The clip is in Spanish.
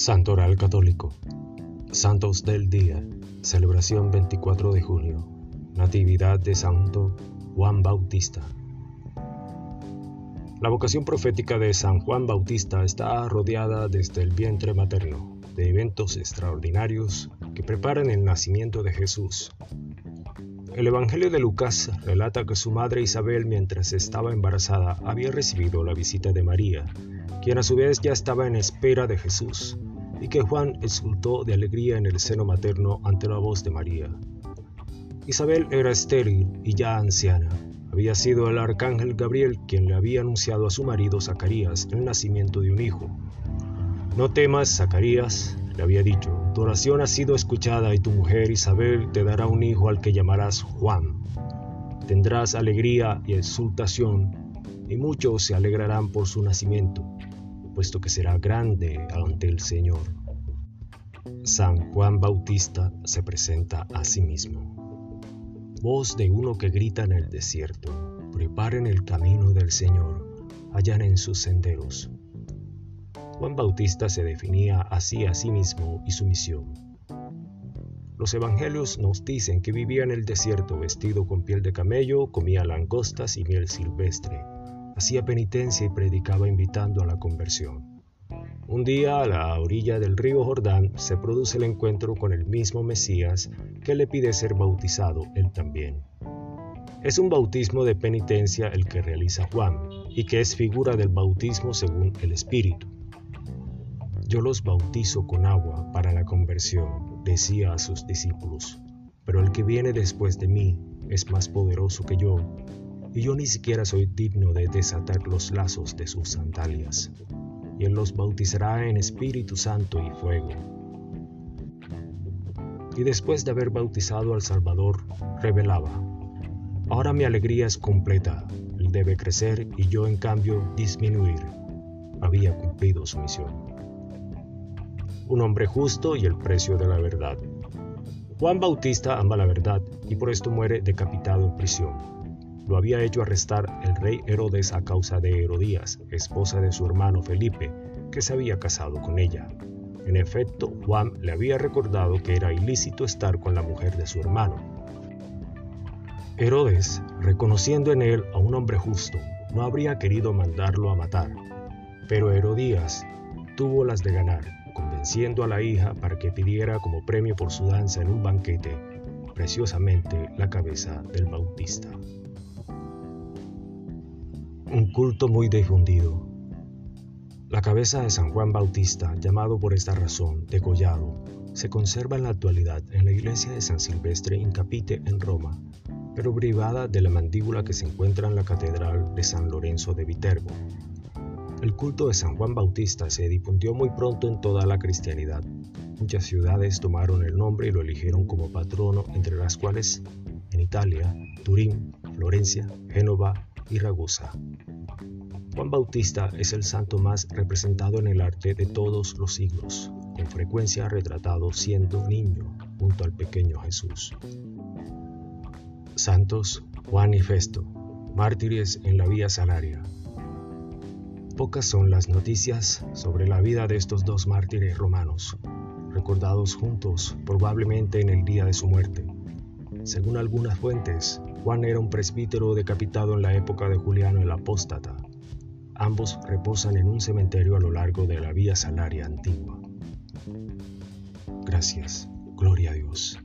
Santoral Católico. Santos del Día. Celebración 24 de junio. Natividad de Santo Juan Bautista. La vocación profética de San Juan Bautista está rodeada desde el vientre materno de eventos extraordinarios que preparan el nacimiento de Jesús. El Evangelio de Lucas relata que su madre Isabel, mientras estaba embarazada, había recibido la visita de María quien a su vez ya estaba en espera de Jesús, y que Juan exultó de alegría en el seno materno ante la voz de María. Isabel era estéril y ya anciana. Había sido el arcángel Gabriel quien le había anunciado a su marido Zacarías el nacimiento de un hijo. No temas, Zacarías, le había dicho, tu oración ha sido escuchada y tu mujer Isabel te dará un hijo al que llamarás Juan. Tendrás alegría y exultación, y muchos se alegrarán por su nacimiento puesto que será grande ante el Señor. San Juan Bautista se presenta a sí mismo. Voz de uno que grita en el desierto, preparen el camino del Señor, en sus senderos. Juan Bautista se definía así a sí mismo y su misión. Los evangelios nos dicen que vivía en el desierto vestido con piel de camello, comía langostas y miel silvestre hacía penitencia y predicaba invitando a la conversión. Un día a la orilla del río Jordán se produce el encuentro con el mismo Mesías que le pide ser bautizado él también. Es un bautismo de penitencia el que realiza Juan y que es figura del bautismo según el Espíritu. Yo los bautizo con agua para la conversión, decía a sus discípulos, pero el que viene después de mí es más poderoso que yo y yo ni siquiera soy digno de desatar los lazos de sus sandalias. Y Él los bautizará en Espíritu Santo y fuego. Y después de haber bautizado al Salvador, revelaba, Ahora mi alegría es completa, Él debe crecer y yo en cambio disminuir. Había cumplido su misión. Un hombre justo y el precio de la verdad. Juan Bautista ama la verdad y por esto muere decapitado en prisión lo había hecho arrestar el rey Herodes a causa de Herodías, esposa de su hermano Felipe, que se había casado con ella. En efecto, Juan le había recordado que era ilícito estar con la mujer de su hermano. Herodes, reconociendo en él a un hombre justo, no habría querido mandarlo a matar, pero Herodías tuvo las de ganar, convenciendo a la hija para que pidiera como premio por su danza en un banquete preciosamente la cabeza del Bautista un culto muy difundido. La cabeza de San Juan Bautista, llamado por esta razón degollado, se conserva en la actualidad en la iglesia de San Silvestre in Capite en Roma, pero privada de la mandíbula que se encuentra en la catedral de San Lorenzo de Viterbo. El culto de San Juan Bautista se difundió muy pronto en toda la cristianidad. Muchas ciudades tomaron el nombre y lo eligieron como patrono, entre las cuales en Italia, Turín, Florencia, Génova Ragusa. Juan Bautista es el santo más representado en el arte de todos los siglos, con frecuencia retratado siendo niño junto al pequeño Jesús. Santos Juan y Festo, mártires en la vía Salaria. Pocas son las noticias sobre la vida de estos dos mártires romanos, recordados juntos probablemente en el día de su muerte. Según algunas fuentes, Juan era un presbítero decapitado en la época de Juliano el Apóstata. Ambos reposan en un cementerio a lo largo de la Vía Salaria antigua. Gracias, gloria a Dios.